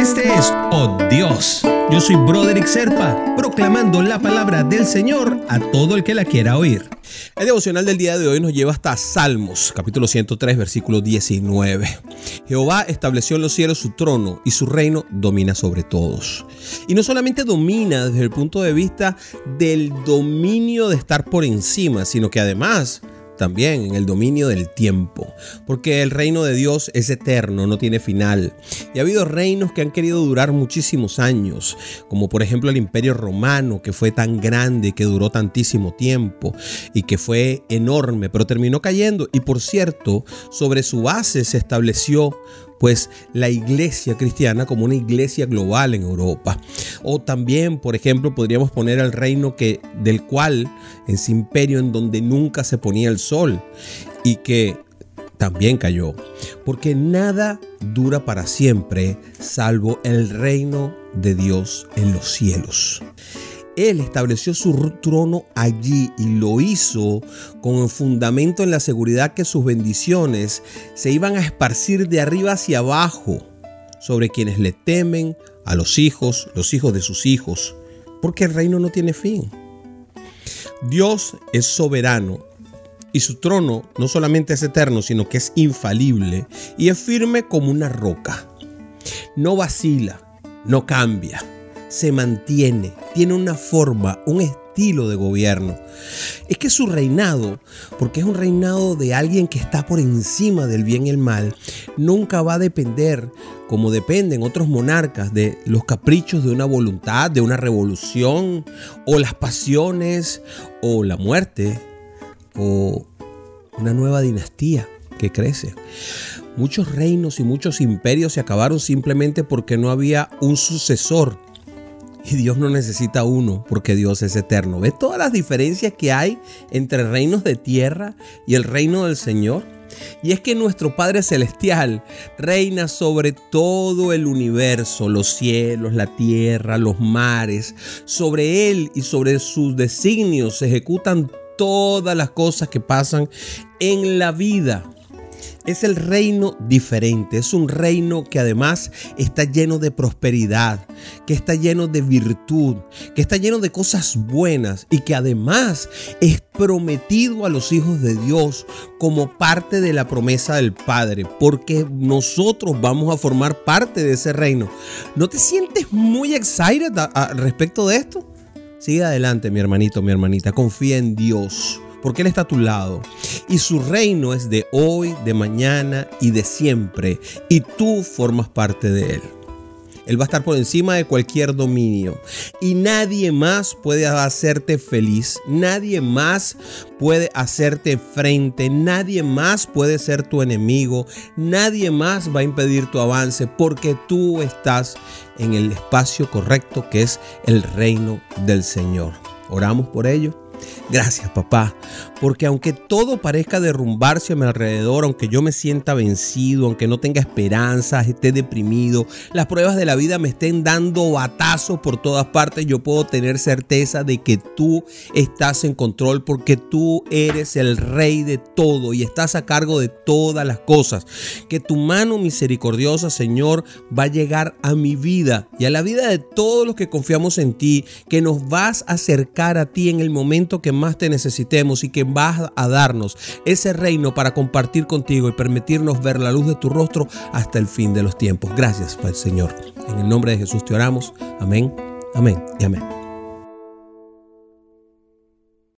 Este es Oh Dios. Yo soy Broderick Serpa, proclamando la palabra del Señor a todo el que la quiera oír. El devocional del día de hoy nos lleva hasta Salmos, capítulo 103, versículo 19. Jehová estableció en los cielos su trono y su reino domina sobre todos. Y no solamente domina desde el punto de vista del dominio de estar por encima, sino que además también en el dominio del tiempo, porque el reino de Dios es eterno, no tiene final. Y ha habido reinos que han querido durar muchísimos años, como por ejemplo el imperio romano, que fue tan grande, que duró tantísimo tiempo y que fue enorme, pero terminó cayendo. Y por cierto, sobre su base se estableció pues la iglesia cristiana como una iglesia global en Europa. O también, por ejemplo, podríamos poner el reino que del cual ese imperio en donde nunca se ponía el sol y que también cayó, porque nada dura para siempre salvo el reino de Dios en los cielos. Él estableció su trono allí y lo hizo con el fundamento en la seguridad que sus bendiciones se iban a esparcir de arriba hacia abajo sobre quienes le temen, a los hijos, los hijos de sus hijos, porque el reino no tiene fin. Dios es soberano y su trono no solamente es eterno, sino que es infalible y es firme como una roca. No vacila, no cambia se mantiene, tiene una forma, un estilo de gobierno. Es que su reinado, porque es un reinado de alguien que está por encima del bien y el mal, nunca va a depender, como dependen otros monarcas, de los caprichos de una voluntad, de una revolución, o las pasiones, o la muerte, o una nueva dinastía que crece. Muchos reinos y muchos imperios se acabaron simplemente porque no había un sucesor y Dios no necesita uno porque Dios es eterno. ¿Ves todas las diferencias que hay entre reinos de tierra y el reino del Señor? Y es que nuestro Padre Celestial reina sobre todo el universo, los cielos, la tierra, los mares. Sobre Él y sobre sus designios se ejecutan todas las cosas que pasan en la vida es el reino diferente, es un reino que además está lleno de prosperidad, que está lleno de virtud, que está lleno de cosas buenas y que además es prometido a los hijos de Dios como parte de la promesa del Padre, porque nosotros vamos a formar parte de ese reino. ¿No te sientes muy excited respecto de esto? Sigue adelante, mi hermanito, mi hermanita, confía en Dios porque Él está a tu lado. Y su reino es de hoy, de mañana y de siempre. Y tú formas parte de Él. Él va a estar por encima de cualquier dominio. Y nadie más puede hacerte feliz. Nadie más puede hacerte frente. Nadie más puede ser tu enemigo. Nadie más va a impedir tu avance porque tú estás en el espacio correcto que es el reino del Señor. Oramos por ello. Gracias papá, porque aunque todo parezca derrumbarse a mi alrededor, aunque yo me sienta vencido, aunque no tenga esperanzas, esté deprimido, las pruebas de la vida me estén dando batazos por todas partes, yo puedo tener certeza de que tú estás en control porque tú eres el rey de todo y estás a cargo de todas las cosas. Que tu mano misericordiosa, Señor, va a llegar a mi vida y a la vida de todos los que confiamos en ti, que nos vas a acercar a ti en el momento que más te necesitemos y que vas a darnos ese reino para compartir contigo y permitirnos ver la luz de tu rostro hasta el fin de los tiempos. Gracias, Señor. En el nombre de Jesús te oramos. Amén, amén y amén.